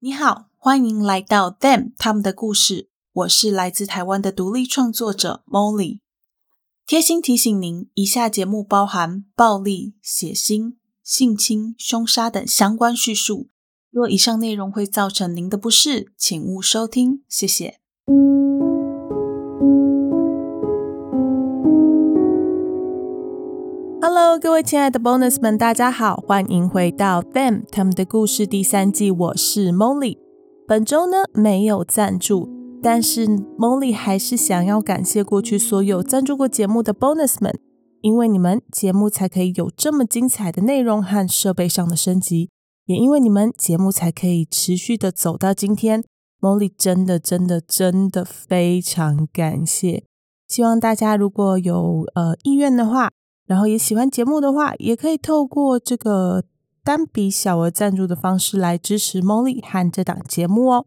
你好，欢迎来到 Them 他们的故事。我是来自台湾的独立创作者 Molly。贴心提醒您，以下节目包含暴力、血腥、性侵、凶杀等相关叙述。若以上内容会造成您的不适，请勿收听。谢谢。各位亲爱的 Bonus 们，大家好，欢迎回到 Them 他们的故事第三季。我是 Molly。本周呢，没有赞助，但是 Molly 还是想要感谢过去所有赞助过节目的 Bonus 们，因为你们节目才可以有这么精彩的内容和设备上的升级，也因为你们节目才可以持续的走到今天。Molly 真的真的真的非常感谢。希望大家如果有呃意愿的话。然后也喜欢节目的话，也可以透过这个单笔小额赞助的方式来支持 Molly 和这档节目哦。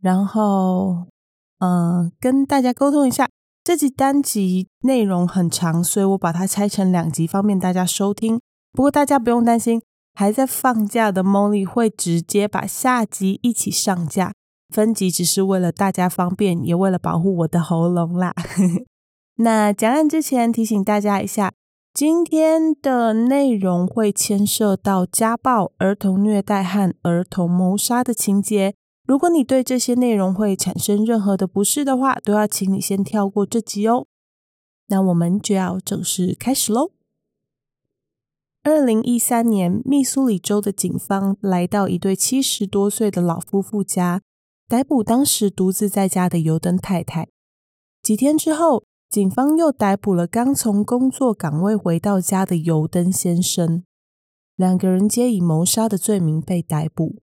然后，嗯、跟大家沟通一下，这集单集内容很长，所以我把它拆成两集，方便大家收听。不过大家不用担心，还在放假的 Molly 会直接把下集一起上架，分集只是为了大家方便，也为了保护我的喉咙啦。那讲案之前提醒大家一下。今天的内容会牵涉到家暴、儿童虐待和儿童谋杀的情节。如果你对这些内容会产生任何的不适的话，都要请你先跳过这集哦。那我们就要正式开始喽。二零一三年，密苏里州的警方来到一对七十多岁的老夫妇家，逮捕当时独自在家的尤登太太。几天之后，警方又逮捕了刚从工作岗位回到家的尤登先生，两个人皆以谋杀的罪名被逮捕。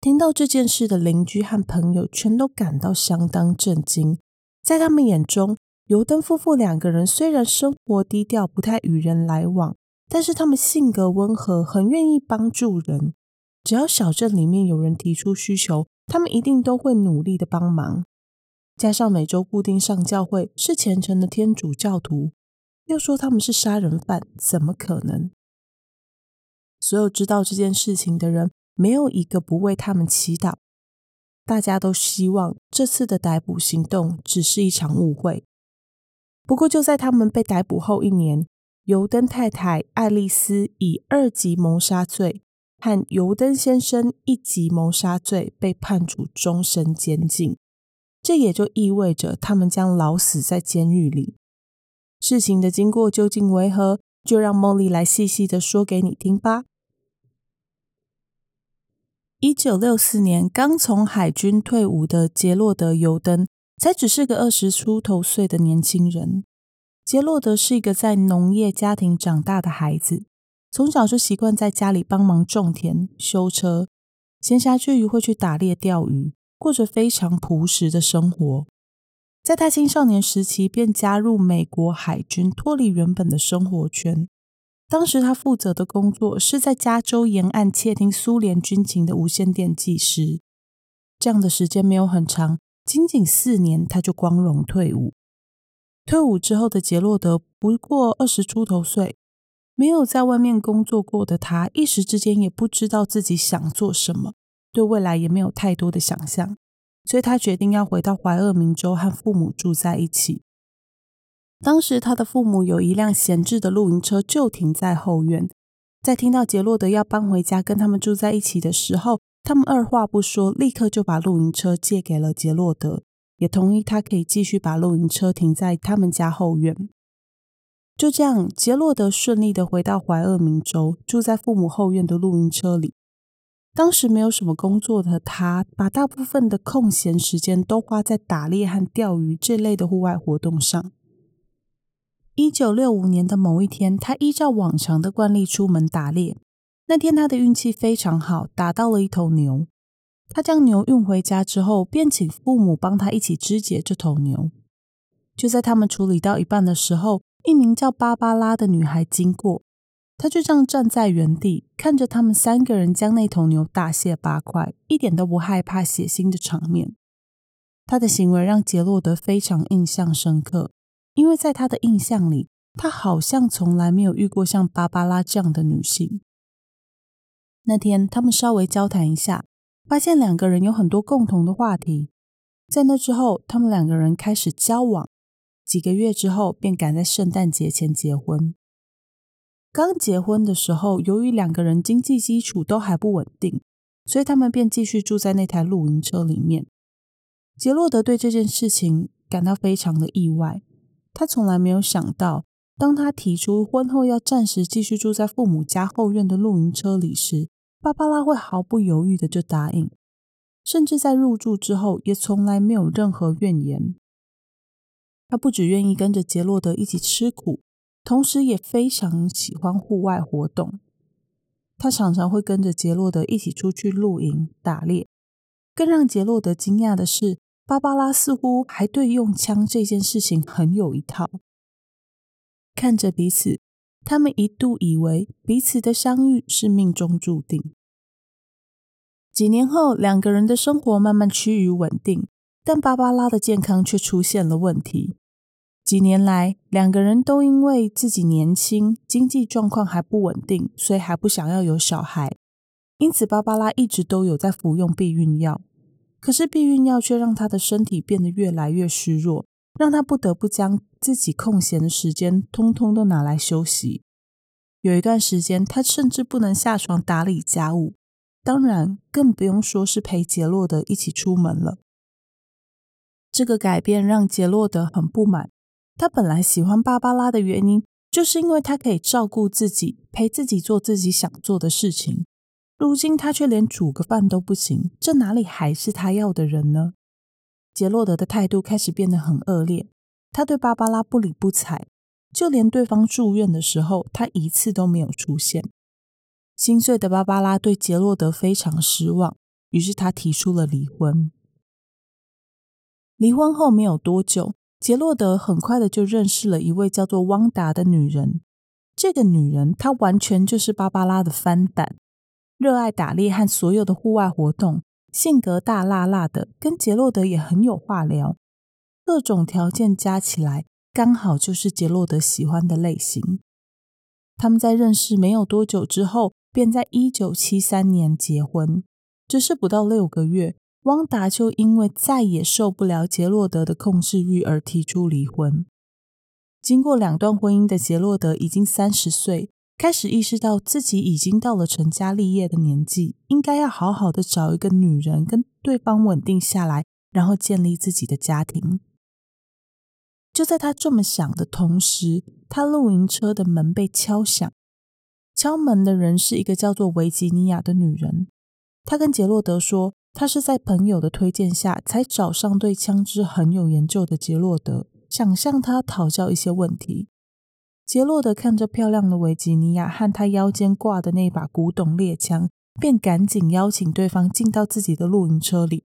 听到这件事的邻居和朋友全都感到相当震惊。在他们眼中，尤登夫妇两个人虽然生活低调，不太与人来往，但是他们性格温和，很愿意帮助人。只要小镇里面有人提出需求，他们一定都会努力的帮忙。加上每周固定上教会，是虔诚的天主教徒，又说他们是杀人犯，怎么可能？所有知道这件事情的人，没有一个不为他们祈祷。大家都希望这次的逮捕行动只是一场误会。不过，就在他们被逮捕后一年，尤登太太爱丽丝以二级谋杀罪和尤登先生一级谋杀罪被判处终身监禁。这也就意味着他们将老死在监狱里。事情的经过究竟为何？就让茉莉来细细的说给你听吧。一九六四年，刚从海军退伍的杰洛德·尤登，才只是个二十出头岁的年轻人。杰洛德是一个在农业家庭长大的孩子，从小就习惯在家里帮忙种田、修车，闲暇之余会去打猎、钓鱼。过着非常朴实的生活，在他青少年时期便加入美国海军，脱离原本的生活圈。当时他负责的工作是在加州沿岸窃听苏联军情的无线电技师。这样的时间没有很长，仅仅四年，他就光荣退伍。退伍之后的杰洛德不过二十出头岁，没有在外面工作过的他，一时之间也不知道自己想做什么。对未来也没有太多的想象，所以他决定要回到怀俄明州和父母住在一起。当时他的父母有一辆闲置的露营车，就停在后院。在听到杰洛德要搬回家跟他们住在一起的时候，他们二话不说，立刻就把露营车借给了杰洛德，也同意他可以继续把露营车停在他们家后院。就这样，杰洛德顺利的回到怀俄明州，住在父母后院的露营车里。当时没有什么工作的他，把大部分的空闲时间都花在打猎和钓鱼这类的户外活动上。一九六五年的某一天，他依照往常的惯例出门打猎。那天他的运气非常好，打到了一头牛。他将牛运回家之后，便请父母帮他一起肢解这头牛。就在他们处理到一半的时候，一名叫芭芭拉的女孩经过。他就这样站在原地，看着他们三个人将那头牛大卸八块，一点都不害怕血腥的场面。他的行为让杰洛德非常印象深刻，因为在他的印象里，他好像从来没有遇过像芭芭拉这样的女性。那天他们稍微交谈一下，发现两个人有很多共同的话题。在那之后，他们两个人开始交往，几个月之后便赶在圣诞节前结婚。刚结婚的时候，由于两个人经济基础都还不稳定，所以他们便继续住在那台露营车里面。杰洛德对这件事情感到非常的意外，他从来没有想到，当他提出婚后要暂时继续住在父母家后院的露营车里时，芭芭拉会毫不犹豫的就答应，甚至在入住之后也从来没有任何怨言。他不只愿意跟着杰洛德一起吃苦，同时也非常喜欢户外活动。他常常会跟着杰洛德一起出去露营、打猎。更让杰洛德惊讶的是，芭芭拉似乎还对用枪这件事情很有一套。看着彼此，他们一度以为彼此的相遇是命中注定。几年后，两个人的生活慢慢趋于稳定，但芭芭拉的健康却出现了问题。几年来，两个人都因为自己年轻、经济状况还不稳定，所以还不想要有小孩。因此，芭芭拉一直都有在服用避孕药，可是避孕药却让她的身体变得越来越虚弱，让她不得不将自己空闲的时间通通都拿来休息。有一段时间，她甚至不能下床打理家务，当然更不用说是陪杰洛德一起出门了。这个改变让杰洛德很不满。他本来喜欢芭芭拉的原因，就是因为他可以照顾自己，陪自己做自己想做的事情。如今他却连煮个饭都不行，这哪里还是他要的人呢？杰洛德的态度开始变得很恶劣，他对芭芭拉不理不睬，就连对方住院的时候，他一次都没有出现。心碎的芭芭拉对杰洛德非常失望，于是他提出了离婚。离婚后没有多久，杰洛德很快的就认识了一位叫做汪达的女人。这个女人，她完全就是芭芭拉的翻版。热爱打猎和所有的户外活动，性格大辣辣的，跟杰洛德也很有话聊。各种条件加起来，刚好就是杰洛德喜欢的类型。他们在认识没有多久之后，便在一九七三年结婚。只是不到六个月，汪达就因为再也受不了杰洛德的控制欲而提出离婚。经过两段婚姻的杰洛德已经三十岁。开始意识到自己已经到了成家立业的年纪，应该要好好的找一个女人跟对方稳定下来，然后建立自己的家庭。就在他这么想的同时，他露营车的门被敲响。敲门的人是一个叫做维吉尼亚的女人。她跟杰洛德说，他是在朋友的推荐下才找上对枪支很有研究的杰洛德，想向他讨教一些问题。杰洛德看着漂亮的维吉尼亚和他腰间挂的那把古董猎枪，便赶紧邀请对方进到自己的露营车里。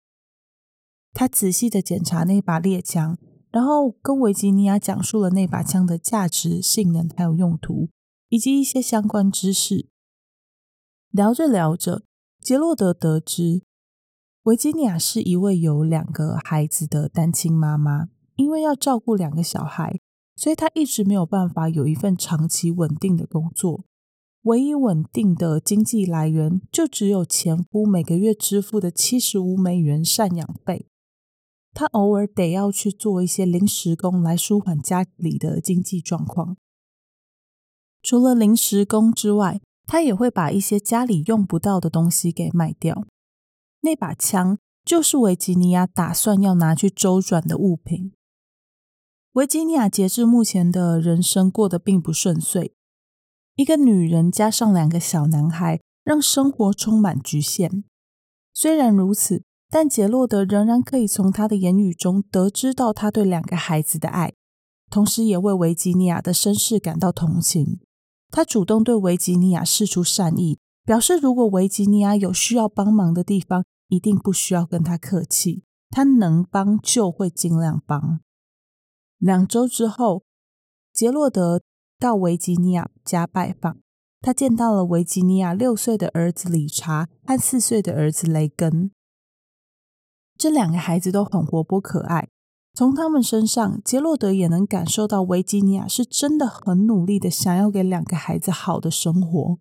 他仔细的检查那把猎枪，然后跟维吉尼亚讲述了那把枪的价值、性能还有用途，以及一些相关知识。聊着聊着，杰洛德得知维吉尼亚是一位有两个孩子的单亲妈妈，因为要照顾两个小孩。所以她一直没有办法有一份长期稳定的工作，唯一稳定的经济来源就只有前夫每个月支付的七十五美元赡养费。她偶尔得要去做一些临时工来舒缓家里的经济状况。除了临时工之外，她也会把一些家里用不到的东西给卖掉。那把枪就是维吉尼亚打算要拿去周转的物品。维吉尼亚截至目前的人生过得并不顺遂。一个女人加上两个小男孩，让生活充满局限。虽然如此，但杰洛德仍然可以从他的言语中得知到他对两个孩子的爱，同时也为维吉尼亚的身世感到同情。他主动对维吉尼亚示出善意，表示如果维吉尼亚有需要帮忙的地方，一定不需要跟他客气，他能帮就会尽量帮。两周之后，杰洛德到维吉尼亚家拜访。他见到了维吉尼亚六岁的儿子理查和四岁的儿子雷根。这两个孩子都很活泼可爱。从他们身上，杰洛德也能感受到维吉尼亚是真的很努力的，想要给两个孩子好的生活。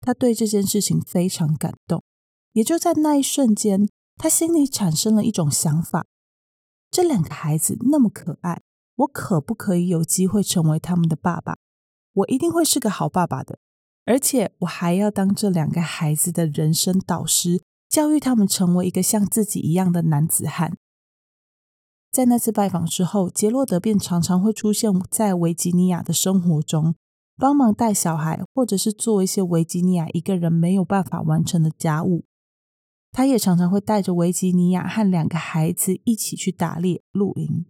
他对这件事情非常感动。也就在那一瞬间，他心里产生了一种想法：这两个孩子那么可爱，我可不可以有机会成为他们的爸爸？我一定会是个好爸爸的，而且我还要当这两个孩子的人生导师，教育他们成为一个像自己一样的男子汉。在那次拜访之后，杰洛德便常常会出现在维吉尼亚的生活中，帮忙带小孩，或者是做一些维吉尼亚一个人没有办法完成的家务。他也常常会带着维吉尼亚和两个孩子一起去打猎、露营。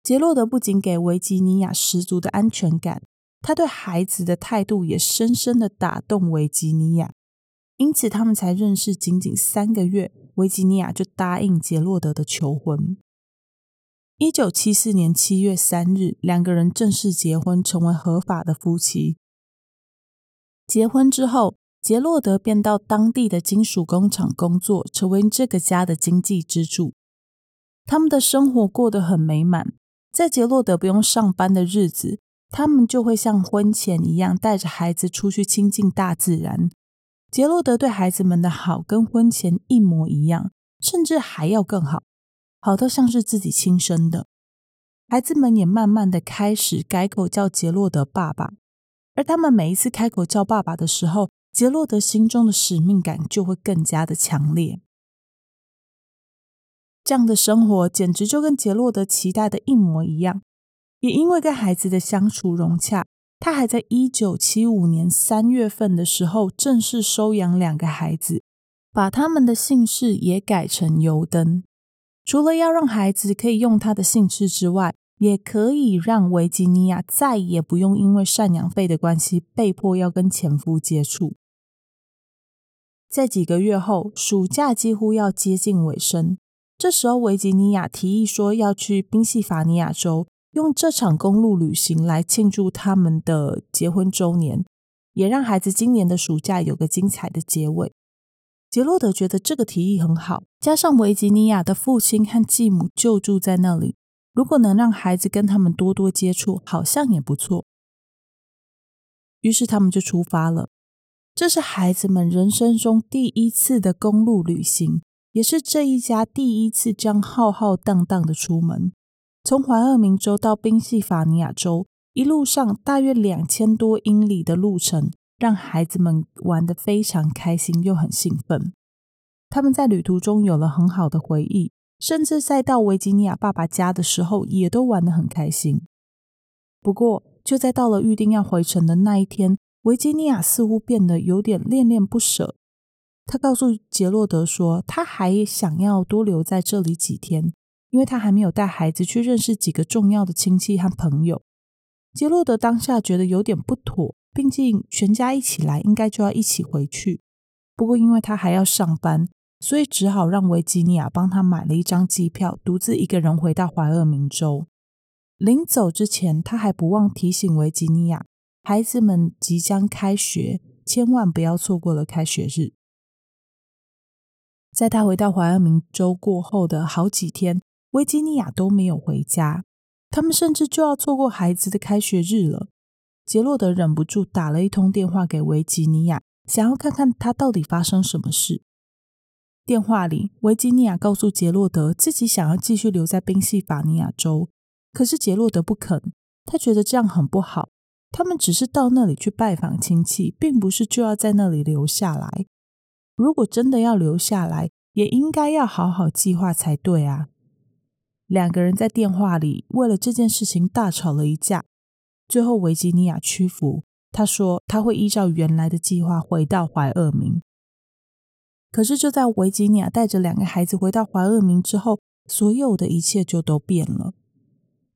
杰洛德不仅给维吉尼亚十足的安全感，他对孩子的态度也深深的打动维吉尼亚，因此他们才认识仅仅三个月。维吉尼亚就答应杰洛德的求婚。一九七四年七月三日，两个人正式结婚，成为合法的夫妻。结婚之后，杰洛德便到当地的金属工厂工作，成为这个家的经济支柱。他们的生活过得很美满。在杰洛德不用上班的日子，他们就会像婚前一样，带着孩子出去亲近大自然。杰洛德对孩子们的好跟婚前一模一样，甚至还要更好，好到像是自己亲生的。孩子们也慢慢的开始改口叫杰洛德爸爸，而他们每一次开口叫爸爸的时候，杰洛德心中的使命感就会更加的强烈。这样的生活简直就跟杰洛德期待的一模一样，也因为跟孩子的相处融洽。他还在一九七五年三月份的时候正式收养两个孩子，把他们的姓氏也改成尤登。除了要让孩子可以用他的姓氏之外，也可以让维吉尼亚再也不用因为赡养费的关系被迫要跟前夫接触。在几个月后，暑假几乎要接近尾声，这时候维吉尼亚提议说要去宾夕法尼亚州。用这场公路旅行来庆祝他们的结婚周年，也让孩子今年的暑假有个精彩的结尾。杰洛德觉得这个提议很好，加上维吉尼亚的父亲和继母就住在那里，如果能让孩子跟他们多多接触，好像也不错。于是他们就出发了。这是孩子们人生中第一次的公路旅行，也是这一家第一次这样浩浩荡荡的出门。从怀俄明州到宾夕法尼亚州，一路上大约两千多英里的路程，让孩子们玩得非常开心又很兴奋。他们在旅途中有了很好的回忆，甚至在到维吉尼亚爸爸家的时候，也都玩得很开心。不过，就在到了预定要回程的那一天，维吉尼亚似乎变得有点恋恋不舍。他告诉杰洛德说，他还想要多留在这里几天。因为他还没有带孩子去认识几个重要的亲戚和朋友，杰洛德当下觉得有点不妥，毕竟全家一起来，应该就要一起回去。不过因为他还要上班，所以只好让维吉尼亚帮他买了一张机票，独自一个人回到怀俄明州。临走之前，他还不忘提醒维吉尼亚，孩子们即将开学，千万不要错过了开学日。在他回到怀俄明州过后的好几天，维吉尼亚都没有回家，他们甚至就要错过孩子的开学日了。杰洛德忍不住打了一通电话给维吉尼亚，想要看看他到底发生什么事。电话里，维吉尼亚告诉杰洛德自己想要继续留在宾夕法尼亚州，可是杰洛德不肯，他觉得这样很不好。他们只是到那里去拜访亲戚，并不是就要在那里留下来。如果真的要留下来，也应该要好好计划才对啊。两个人在电话里为了这件事情大吵了一架，最后维吉尼亚屈服，他说他会依照原来的计划回到怀俄明。可是就在维吉尼亚带着两个孩子回到怀俄明之后，所有的一切就都变了。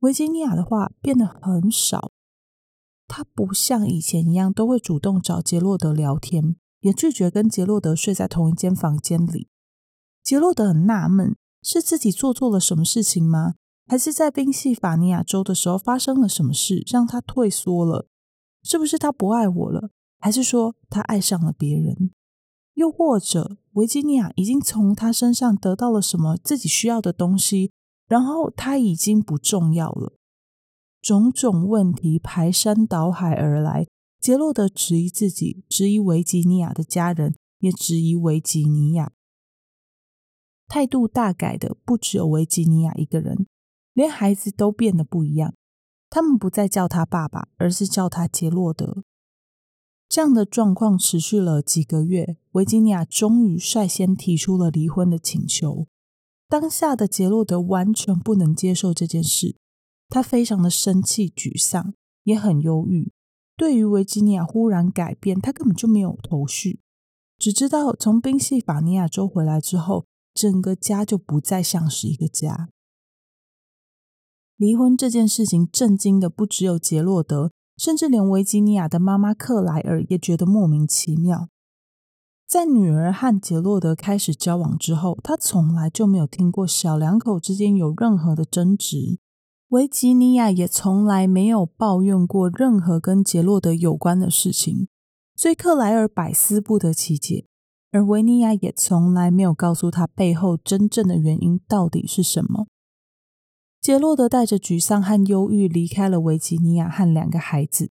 维吉尼亚的话变得很少，他不像以前一样都会主动找杰洛德聊天，也拒绝跟杰洛德睡在同一间房间里。杰洛德很纳闷。是自己做错了什么事情吗？还是在宾夕法尼亚州的时候发生了什么事，让他退缩了？是不是他不爱我了？还是说他爱上了别人？又或者维吉尼亚已经从他身上得到了什么自己需要的东西，然后他已经不重要了？种种问题排山倒海而来，杰洛德质疑自己，质疑维吉尼亚的家人，也质疑维吉尼亚。态度大改的不只有维吉尼亚一个人，连孩子都变得不一样。他们不再叫他爸爸，而是叫他杰洛德。这样的状况持续了几个月，维吉尼亚终于率先提出了离婚的请求。当下的杰洛德完全不能接受这件事，他非常的生气、沮丧，也很忧郁。对于维吉尼亚忽然改变，他根本就没有头绪，只知道从宾夕法尼亚州回来之后。整个家就不再像是一个家。离婚这件事情震惊的不只有杰洛德，甚至连维吉尼亚的妈妈克莱尔也觉得莫名其妙。在女儿和杰洛德开始交往之后，她从来就没有听过小两口之间有任何的争执。维吉尼亚也从来没有抱怨过任何跟杰洛德有关的事情，所以克莱尔百思不得其解。而维尼亚也从来没有告诉他背后真正的原因到底是什么。杰洛德带着沮丧和忧郁离开了维吉尼亚和两个孩子。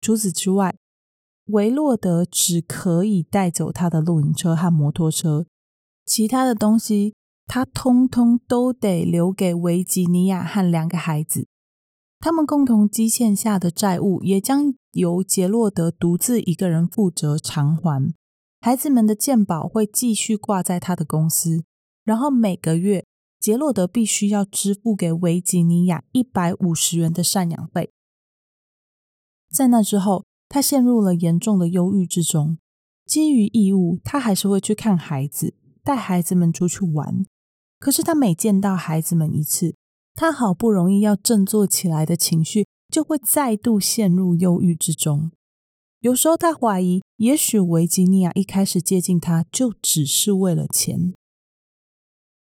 除此之外，维洛德只可以带走他的露营车和摩托车，其他的东西他通通都得留给维吉尼亚和两个孩子。他们共同积欠下的债务也将由杰洛德独自一个人负责偿还。孩子们的健保会继续挂在他的公司，然后每个月杰洛德必须要支付给维吉尼亚一百五十元的赡养费。在那之后，他陷入了严重的忧郁之中。基于义务，他还是会去看孩子，带孩子们出去玩。可是他每见到孩子们一次，他好不容易要振作起来的情绪就会再度陷入忧郁之中。有时候他怀疑，也许维吉尼亚一开始接近他就只是为了钱。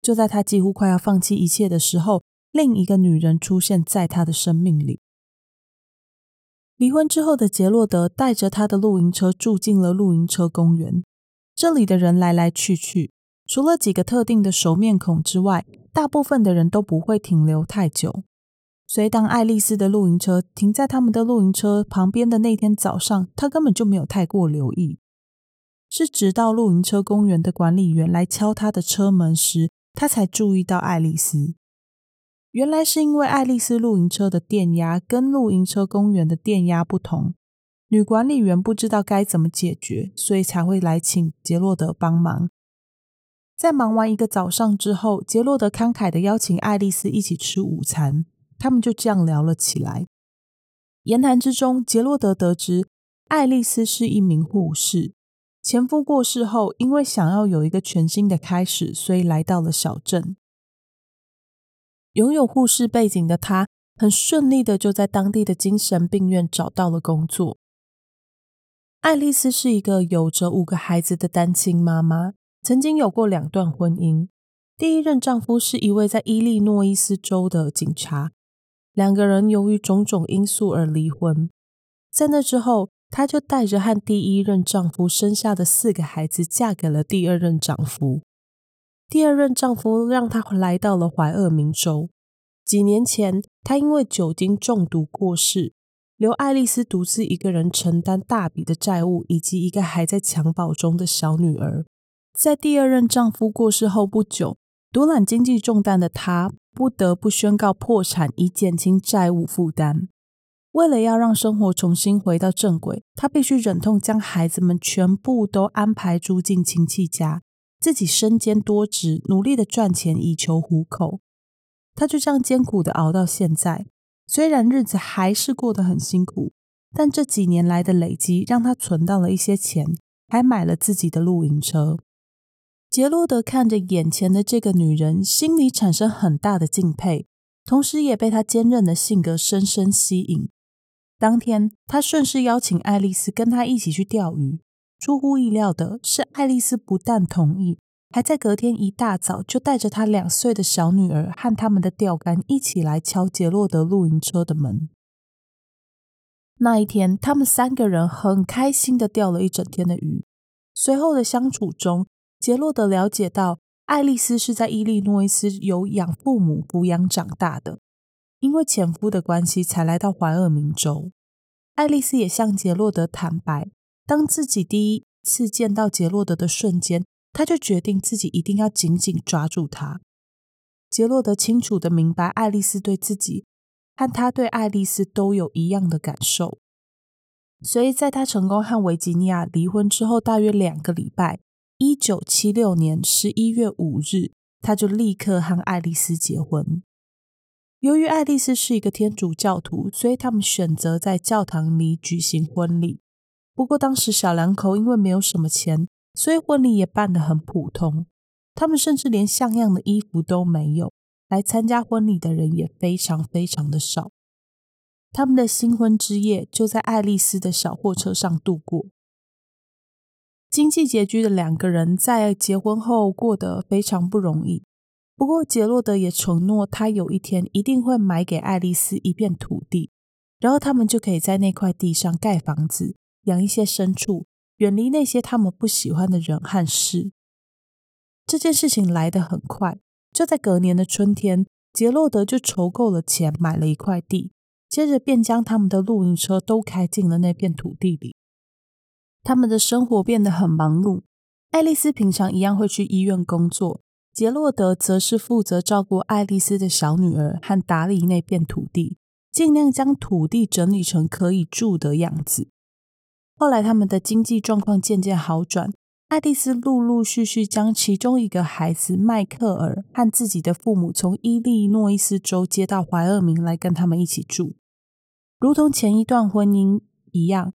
就在他几乎快要放弃一切的时候，另一个女人出现在他的生命里。离婚之后的杰洛德带着他的露营车住进了露营车公园。这里的人来来去去，除了几个特定的熟面孔之外，大部分的人都不会停留太久。所以，当爱丽丝的露营车停在他们的露营车旁边的那天早上，他根本就没有太过留意。是直到露营车公园的管理员来敲他的车门时，他才注意到爱丽丝。原来是因为爱丽丝露营车的电压跟露营车公园的电压不同，女管理员不知道该怎么解决，所以才会来请杰洛德帮忙。在忙完一个早上之后，杰洛德慷慨地邀请爱丽丝一起吃午餐。他们就这样聊了起来。言谈之中，杰洛德得知爱丽丝是一名护士，前夫过世后，因为想要有一个全新的开始，所以来到了小镇。拥有护士背景的她，很顺利的就在当地的精神病院找到了工作。爱丽丝是一个有着五个孩子的单亲妈妈，曾经有过两段婚姻，第一任丈夫是一位在伊利诺伊斯州的警察。两个人由于种种因素而离婚，在那之后，她就带着和第一任丈夫生下的四个孩子，嫁给了第二任丈夫。第二任丈夫让她来到了怀俄明州。几年前，她因为酒精中毒过世，留爱丽丝独自一个人承担大笔的债务，以及一个还在襁褓中的小女儿。在第二任丈夫过世后不久，独揽经济重担的她。不得不宣告破产，以减轻债务负担。为了要让生活重新回到正轨，她必须忍痛将孩子们全部都安排住进亲戚家，自己身兼多职，努力的赚钱以求糊口。她就这样艰苦的熬到现在，虽然日子还是过得很辛苦，但这几年来的累积让她存到了一些钱，还买了自己的露营车。杰洛德看着眼前的这个女人，心里产生很大的敬佩，同时也被她坚韧的性格深深吸引。当天，他顺势邀请爱丽丝跟他一起去钓鱼。出乎意料的是，爱丽丝不但同意，还在隔天一大早就带着她两岁的小女儿和他们的钓竿一起来敲杰洛德露营车的门。那一天，他们三个人很开心的钓了一整天的鱼。随后的相处中，杰洛德了解到，爱丽丝是在伊利诺伊斯由养父母抚养长大的，因为前夫的关系才来到怀俄明州。爱丽丝也向杰洛德坦白，当自己第一次见到杰洛德的瞬间，他就决定自己一定要紧紧抓住他。杰洛德清楚的明白，爱丽丝对自己和他对爱丽丝都有一样的感受，所以在他成功和维吉尼亚离婚之后，大约两个礼拜，一九七六年十一月五日，他就立刻和爱丽丝结婚。由于爱丽丝是一个天主教徒，所以他们选择在教堂里举行婚礼。不过当时小两口因为没有什么钱，所以婚礼也办得很普通。他们甚至连像样的衣服都没有，来参加婚礼的人也非常非常的少。他们的新婚之夜就在爱丽丝的小货车上度过。经济拮据的两个人在结婚后过得非常不容易。不过杰洛德也承诺，他有一天一定会买给爱丽丝一片土地，然后他们就可以在那块地上盖房子，养一些牲畜，远离那些他们不喜欢的人和事。这件事情来得很快，就在隔年的春天，杰洛德就筹够了钱，买了一块地，接着便将他们的露营车都开进了那片土地里。他们的生活变得很忙碌。爱丽丝平常一样会去医院工作，杰洛德则是负责照顾爱丽丝的小女儿和打理那片土地，尽量将土地整理成可以住的样子。后来，他们的经济状况渐渐好转。爱丽丝陆陆续续将其中一个孩子迈克尔和自己的父母从伊利诺伊斯州接到怀俄明来跟他们一起住，如同前一段婚姻一样，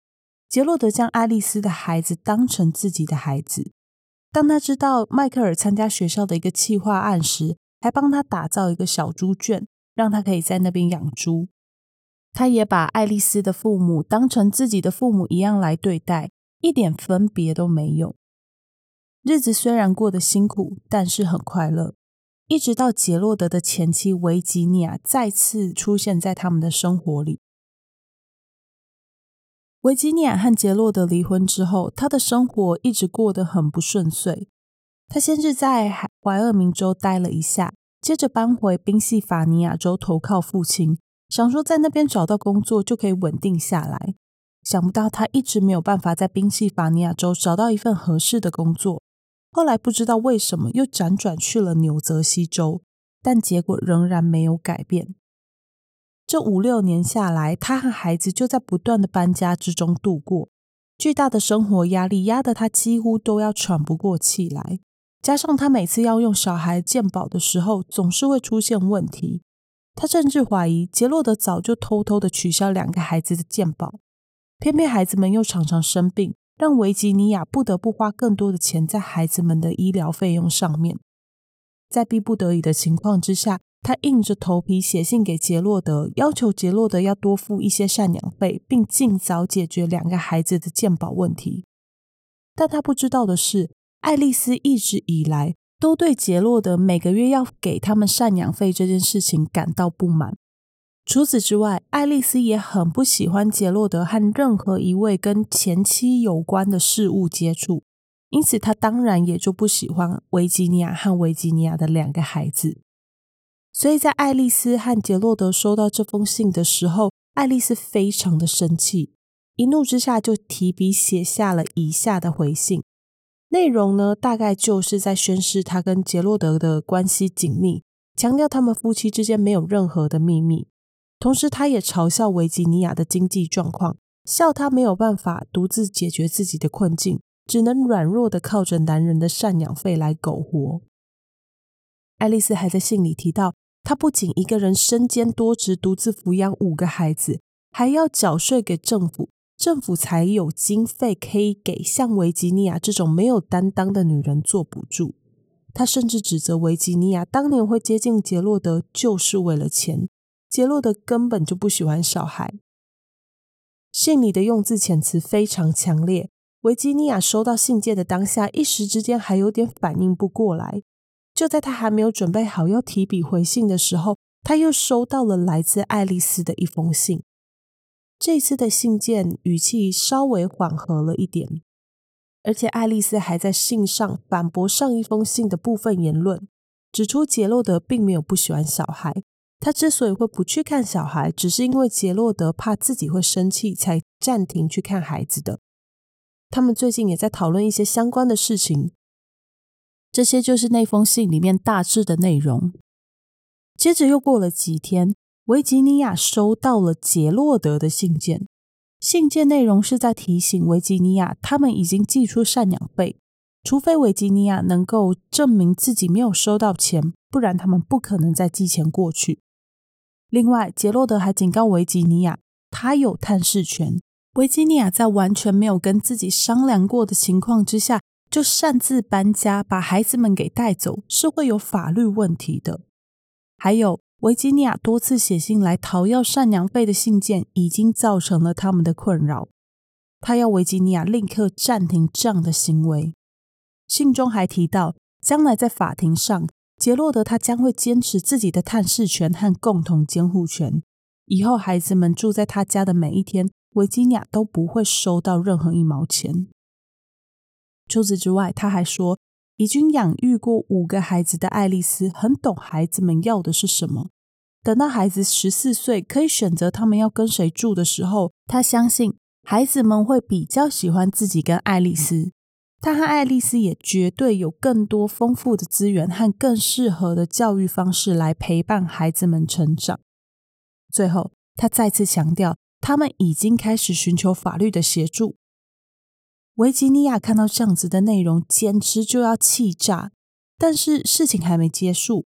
杰洛德将爱丽丝的孩子当成自己的孩子。当他知道迈克尔参加学校的一个企划案时，还帮他打造一个小猪圈，让他可以在那边养猪。他也把爱丽丝的父母当成自己的父母一样来对待，一点分别都没有。日子虽然过得辛苦，但是很快乐。一直到杰洛德的前妻维吉尼亚再次出现在他们的生活里。维吉尼亚和杰洛德离婚之后，他的生活一直过得很不顺遂。他先是在怀俄明州待了一下，接着搬回宾夕法尼亚州投靠父亲，想说在那边找到工作就可以稳定下来。想不到他一直没有办法在宾夕法尼亚州找到一份合适的工作。后来不知道为什么又辗转去了纽泽西州，但结果仍然没有改变。这五六年下来，他和孩子就在不断的搬家之中度过，巨大的生活压力压得他几乎都要喘不过气来。加上他每次要用小孩健保的时候，总是会出现问题。他甚至怀疑杰洛德早就偷偷的取消两个孩子的健保，偏偏孩子们又常常生病。让维吉尼亚不得不花更多的钱在孩子们的医疗费用上面，在逼不得已的情况之下，他硬着头皮写信给杰洛德，要求杰洛德要多付一些赡养费，并尽早解决两个孩子的健保问题。但他不知道的是，爱丽丝一直以来都对杰洛德每个月要给他们赡养费这件事情感到不满。除此之外，爱丽丝也很不喜欢杰洛德和任何一位跟前妻有关的事物接触，因此她当然也就不喜欢维吉尼亚和维吉尼亚的两个孩子。所以在爱丽丝和杰洛德收到这封信的时候，爱丽丝非常的生气，一怒之下就提笔写下了以下的回信。内容呢，大概就是在宣示她跟杰洛德的关系紧密，强调他们夫妻之间没有任何的秘密。同时，他也嘲笑维吉尼亚的经济状况，笑他没有办法独自解决自己的困境，只能软弱的靠着男人的赡养费来苟活。爱丽丝还在信里提到，他不仅一个人身兼多职，独自抚养五个孩子，还要缴税给政府，政府才有经费可以给像维吉尼亚这种没有担当的女人做补助。他甚至指责维吉尼亚当年会接近杰洛德，就是为了钱。杰洛德根本就不喜欢小孩。信里的用字遣词非常强烈。维吉尼亚收到信件的当下，一时之间还有点反应不过来。就在他还没有准备好要提笔回信的时候，他又收到了来自爱丽丝的一封信。这次的信件语气稍微缓和了一点，而且爱丽丝还在信上反驳上一封信的部分言论，指出杰洛德并没有不喜欢小孩。他之所以会不去看小孩，只是因为杰洛德怕自己会生气，才暂停去看孩子的。他们最近也在讨论一些相关的事情。这些就是那封信里面大致的内容。接着又过了几天，维吉尼亚收到了杰洛德的信件。信件内容是在提醒维吉尼亚，他们已经寄出赡养费，除非维吉尼亚能够证明自己没有收到钱，不然他们不可能再寄钱过去。另外，杰洛德还警告维吉尼亚，他有探视权。维吉尼亚在完全没有跟自己商量过的情况之下，就擅自搬家，把孩子们给带走，是会有法律问题的。还有。维吉尼亚多次写信来讨要赡养费的信件，已经造成了他们的困扰。他要维吉尼亚立刻暂停这样的行为。信中还提到，将来在法庭上，杰洛德他将会坚持自己的探视权和共同监护权。以后孩子们住在他家的每一天，维吉尼亚都不会收到任何一毛钱。除此之外，他还说。已经养育过五个孩子的爱丽丝很懂孩子们要的是什么。等到孩子十四岁，可以选择他们要跟谁住的时候，他相信孩子们会比较喜欢自己跟爱丽丝。他和爱丽丝也绝对有更多丰富的资源和更适合的教育方式来陪伴孩子们成长。最后，他再次强调，他们已经开始寻求法律的协助。维吉尼亚看到这样子的内容，简直就要气炸。但是事情还没结束，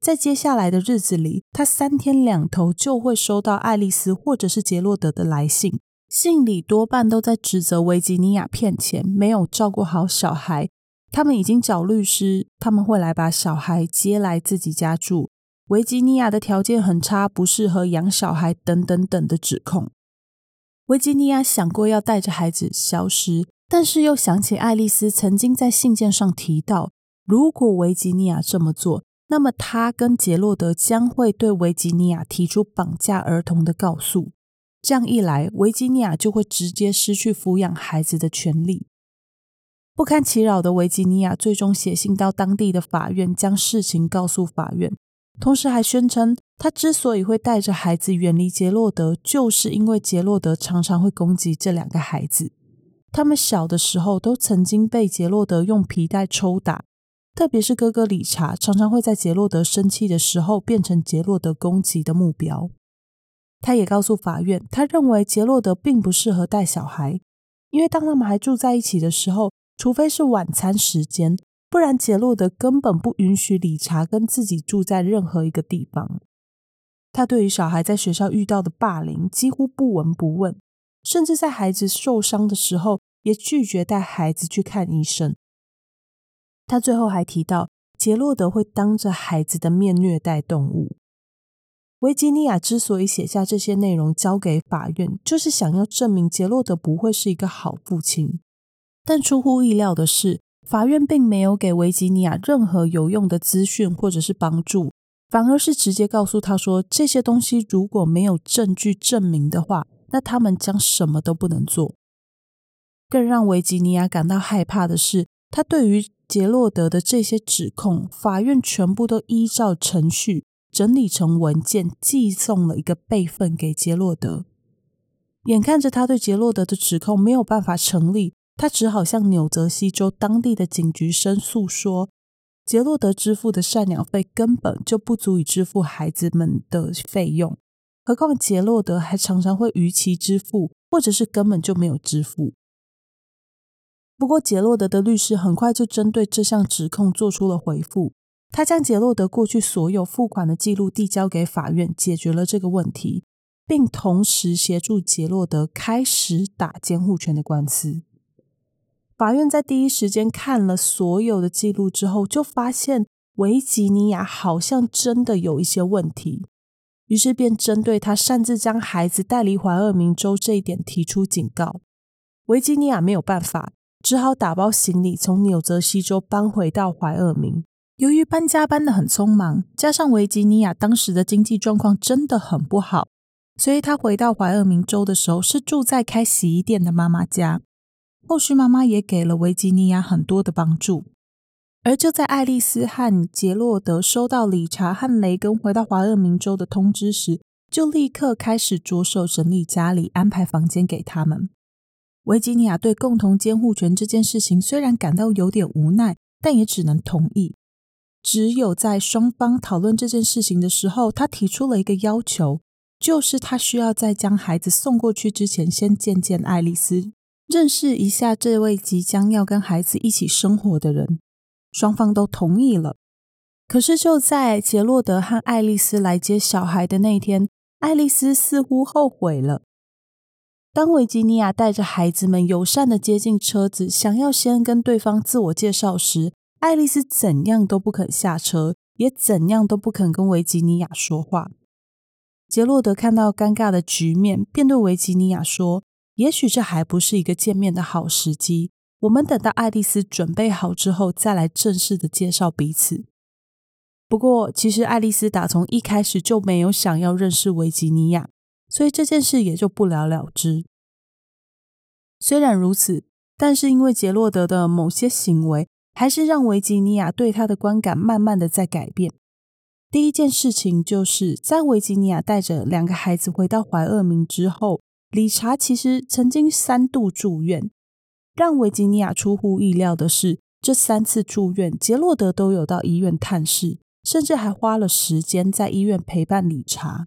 在接下来的日子里，他三天两头就会收到爱丽丝或者是杰洛德的来信，信里多半都在指责维吉尼亚骗钱，没有照顾好小孩。他们已经找律师，他们会来把小孩接来自己家住。维吉尼亚的条件很差，不适合养小孩，等等等的指控。维吉尼亚想过要带着孩子消失。但是又想起爱丽丝曾经在信件上提到，如果维吉尼亚这么做，那么他跟杰洛德将会对维吉尼亚提出绑架儿童的告诉。这样一来，维吉尼亚就会直接失去抚养孩子的权利。不堪其扰的维吉尼亚最终写信到当地的法院，将事情告诉法院，同时还宣称，他之所以会带着孩子远离杰洛德，就是因为杰洛德常常会攻击这两个孩子。他们小的时候都曾经被杰洛德用皮带抽打，特别是哥哥理查，常常会在杰洛德生气的时候变成杰洛德攻击的目标。他也告诉法院，他认为杰洛德并不适合带小孩，因为当他们还住在一起的时候，除非是晚餐时间，不然杰洛德根本不允许理查跟自己住在任何一个地方。他对于小孩在学校遇到的霸凌几乎不闻不问。甚至在孩子受伤的时候，也拒绝带孩子去看医生。他最后还提到，杰洛德会当着孩子的面虐待动物。维吉尼亚之所以写下这些内容交给法院，就是想要证明杰洛德不会是一个好父亲。但出乎意料的是，法院并没有给维吉尼亚任何有用的资讯或者是帮助，反而是直接告诉他说，这些东西如果没有证据证明的话，那他们将什么都不能做。更让维吉尼亚感到害怕的是，他对于杰洛德的这些指控，法院全部都依照程序整理成文件，寄送了一个备份给杰洛德。眼看着他对杰洛德的指控没有办法成立，他只好向纽泽西州当地的警局申诉说，杰洛德支付的赡养费根本就不足以支付孩子们的费用。何况杰洛德还常常会逾期支付，或者是根本就没有支付。不过，杰洛德的律师很快就针对这项指控做出了回复。他将杰洛德过去所有付款的记录递交给法院，解决了这个问题，并同时协助杰洛德开始打监护权的官司。法院在第一时间看了所有的记录之后，就发现维吉尼亚好像真的有一些问题。于是便针对他擅自将孩子带离怀俄明州这一点提出警告。维吉尼亚没有办法，只好打包行李从纽泽西州搬回到怀俄明。由于搬家搬得很匆忙，加上维吉尼亚当时的经济状况真的很不好，所以他回到怀俄明州的时候是住在开洗衣店的妈妈家。后续妈妈也给了维吉尼亚很多的帮助。而就在爱丽丝和杰洛德收到理查和雷根回到怀俄明州的通知时，就立刻开始着手整理家里，安排房间给他们。维吉尼亚对共同监护权这件事情虽然感到有点无奈，但也只能同意。只有在双方讨论这件事情的时候，他提出了一个要求，就是他需要在将孩子送过去之前，先见见爱丽丝，认识一下这位即将要跟孩子一起生活的人。双方都同意了。可是就在杰洛德和爱丽丝来接小孩的那天，爱丽丝似乎后悔了。当维吉尼亚带着孩子们友善地接近车子，想要先跟对方自我介绍时，爱丽丝怎样都不肯下车，也怎样都不肯跟维吉尼亚说话。杰洛德看到尴尬的局面，便对维吉尼亚说：“也许这还不是一个见面的好时机，我们等到爱丽丝准备好之后，再来正式的介绍彼此。”不过，其实爱丽丝打从一开始就没有想要认识维吉尼亚，所以这件事也就不了了之。虽然如此，但是因为杰洛德的某些行为，还是让维吉尼亚对他的观感慢慢的在改变。第一件事情就是在维吉尼亚带着两个孩子回到怀俄明之后，理查其实曾经三度住院。让维吉尼亚出乎意料的是，这三次住院，杰洛德都有到医院探视。甚至还花了时间在医院陪伴理查。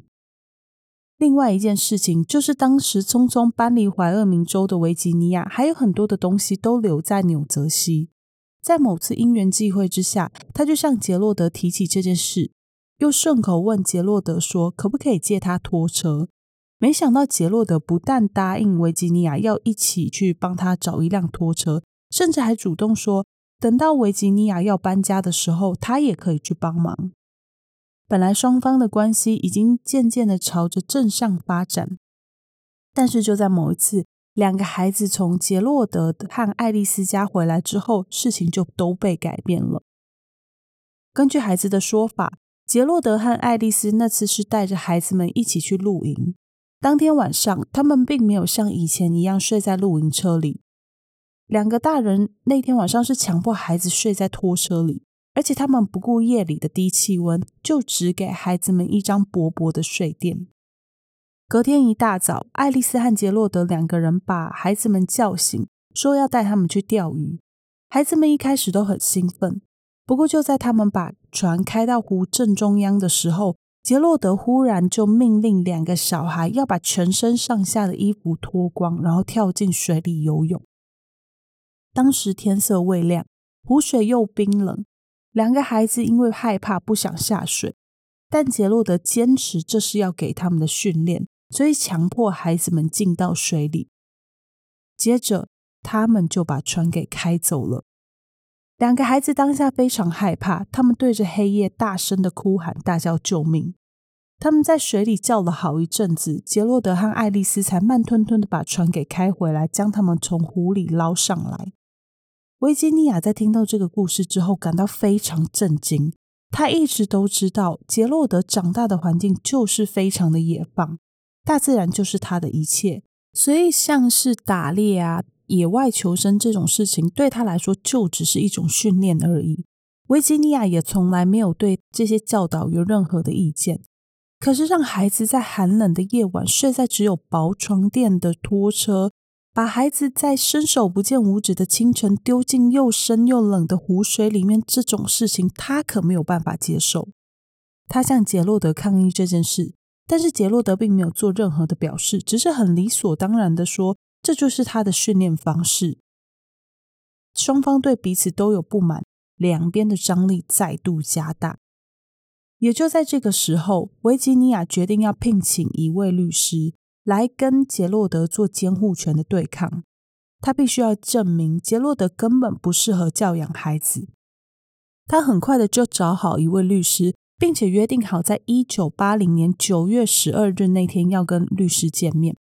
另外一件事情就是，当时匆匆搬离怀俄明州的维吉尼亚，还有很多的东西都留在纽泽西。在某次因缘际会之下，他就向杰洛德提起这件事，又顺口问杰洛德说：“可不可以借他拖车？”没想到杰洛德不但答应维吉尼亚要一起去帮他找一辆拖车，甚至还主动说。等到维吉尼亚要搬家的时候，他也可以去帮忙。本来双方的关系已经渐渐的朝着正向发展，但是就在某一次，两个孩子从杰洛德和爱丽丝家回来之后，事情就都被改变了。根据孩子的说法，杰洛德和爱丽丝那次是带着孩子们一起去露营。当天晚上，他们并没有像以前一样睡在露营车里。两个大人那天晚上是强迫孩子睡在拖车里，而且他们不顾夜里的低气温，就只给孩子们一张薄薄的睡垫。隔天一大早，爱丽丝和杰洛德两个人把孩子们叫醒，说要带他们去钓鱼。孩子们一开始都很兴奋，不过就在他们把船开到湖正中央的时候，杰洛德忽然就命令两个小孩要把全身上下的衣服脱光，然后跳进水里游泳。当时天色未亮，湖水又冰冷，两个孩子因为害怕不想下水，但杰洛德坚持这是要给他们的训练，所以强迫孩子们进到水里。接着，他们就把船给开走了。两个孩子当下非常害怕，他们对着黑夜大声的哭喊，大叫救命。他们在水里叫了好一阵子，杰洛德和爱丽丝才慢吞吞的把船给开回来，将他们从湖里捞上来。维吉尼亚在听到这个故事之后，感到非常震惊。他一直都知道，杰洛德长大的环境就是非常的野放，大自然就是他的一切，所以像是打猎啊、野外求生这种事情，对他来说就只是一种训练而已。维吉尼亚也从来没有对这些教导有任何的意见。可是，让孩子在寒冷的夜晚睡在只有薄床垫的拖车，把孩子在伸手不见五指的清晨丢进又深又冷的湖水里面，这种事情他可没有办法接受。他向杰洛德抗议这件事，但是杰洛德并没有做任何的表示，只是很理所当然的说：“这就是他的训练方式。”双方对彼此都有不满，两边的张力再度加大。也就在这个时候，维吉尼亚决定要聘请一位律师。来跟杰洛德做监护权的对抗，他必须要证明杰洛德根本不适合教养孩子。他很快的就找好一位律师，并且约定好在一九八零年九月十二日那天要跟律师见面。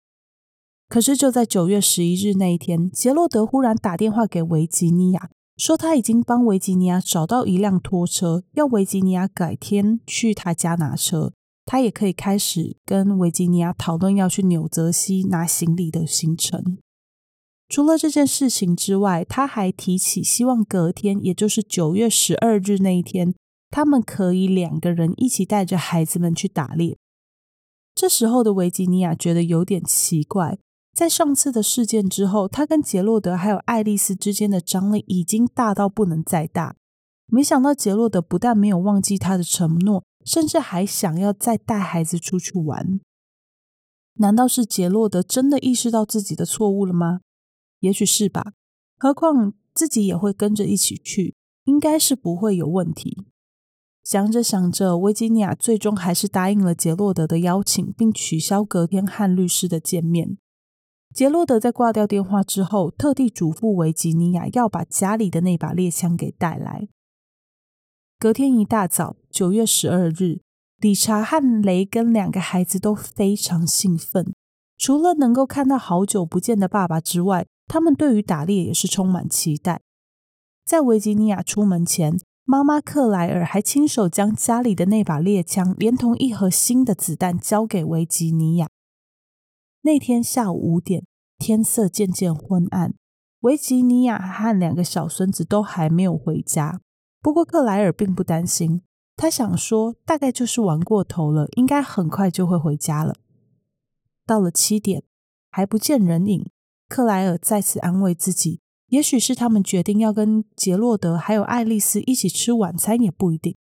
可是就在九月十一日那一天，杰洛德忽然打电话给维吉尼亚，说他已经帮维吉尼亚找到一辆拖车，要维吉尼亚改天去他家拿车。他也可以开始跟维吉尼亚讨论要去纽泽西拿行李的行程。除了这件事情之外，他还提起希望隔天，也就是九月十二日那一天，他们可以两个人一起带着孩子们去打猎。这时候的维吉尼亚觉得有点奇怪，在上次的事件之后，他跟杰洛德还有爱丽丝之间的张力已经大到不能再大。没想到杰洛德不但没有忘记他的承诺，甚至还想要再带孩子出去玩。难道是杰洛德真的意识到自己的错误了吗？也许是吧。何况自己也会跟着一起去，应该是不会有问题。想着想着，维吉尼亚最终还是答应了杰洛德的邀请，并取消隔天和律师的见面。杰洛德在挂掉电话之后，特地嘱咐维吉尼亚要把家里的那把猎枪给带来。隔天一大早，九月十二日，理查和雷根两个孩子都非常兴奋。除了能够看到好久不见的爸爸之外，他们对于打猎也是充满期待。在维吉尼亚出门前，妈妈克莱尔还亲手将家里的那把猎枪，连同一盒新的子弹交给维吉尼亚。那天下午五点，天色渐渐昏暗，维吉尼亚和两个小孙子都还没有回家。不过克莱尔并不担心，他想说大概就是玩过头了，应该很快就会回家了。到了七点，还不见人影，克莱尔再次安慰自己，也许是他们决定要跟杰洛德还有爱丽丝一起吃晚餐，也不一定。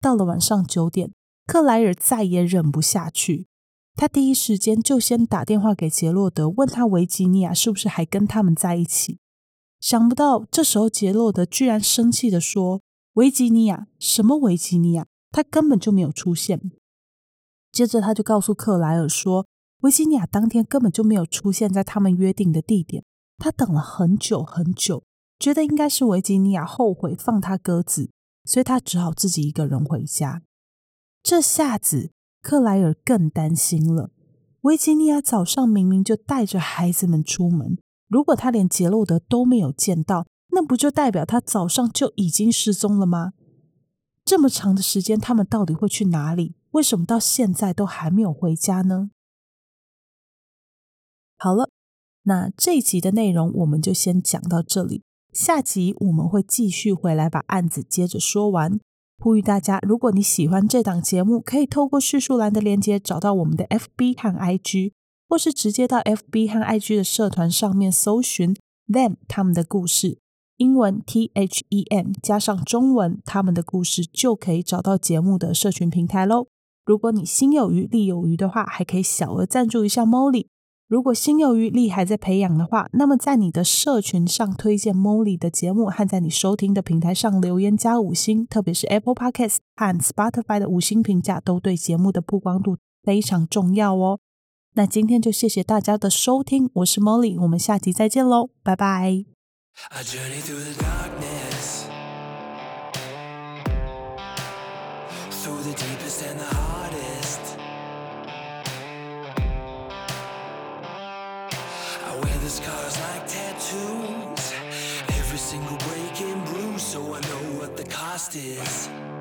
到了晚上九点，克莱尔再也忍不下去。他第一时间就先打电话给杰洛德，问他维吉尼亚是不是还跟他们在一起。想不到这时候杰洛德居然生气地说：“维吉尼亚？什么维吉尼亚？他根本就没有出现。”接着他就告诉克莱尔说：“维吉尼亚当天根本就没有出现在他们约定的地点，他等了很久很久，觉得应该是维吉尼亚后悔放他鸽子，所以他只好自己一个人回家。这下子。”克莱尔更担心了。维吉尼亚早上明明就带着孩子们出门，如果他连杰洛德都没有见到，那不就代表他早上就已经失踪了吗？这么长的时间，他们到底会去哪里？为什么到现在都还没有回家呢？好了，那这一集的内容我们就先讲到这里，下集我们会继续回来把案子接着说完。呼吁大家，如果你喜欢这档节目，可以透过叙述栏的链接找到我们的 FB 和 IG，或是直接到 FB 和 IG 的社团上面搜寻 them 他们的故事，英文 T H E M 加上中文他们的故事，就可以找到节目的社群平台喽。如果你心有余力有余的话，还可以小额赞助一下 Molly。如果心有余力还在培养的话，那么在你的社群上推荐 Molly 的节目，和在你收听的平台上留言加五星，特别是 Apple Podcasts 和 Spotify 的五星评价，都对节目的曝光度非常重要哦。那今天就谢谢大家的收听，我是 Molly，我们下集再见喽，拜拜。justice.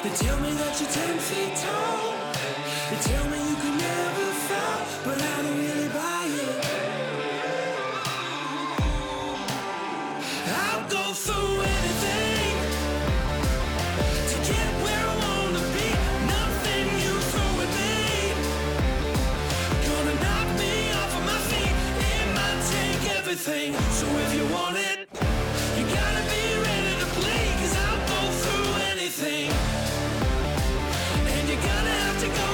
They tell me that you're ten feet tall. They tell me you could never fall, but I don't really buy it. I'll go through anything to get where I wanna be. Nothing you throw at me gonna knock me off of my feet. It might take everything. So if gonna have to go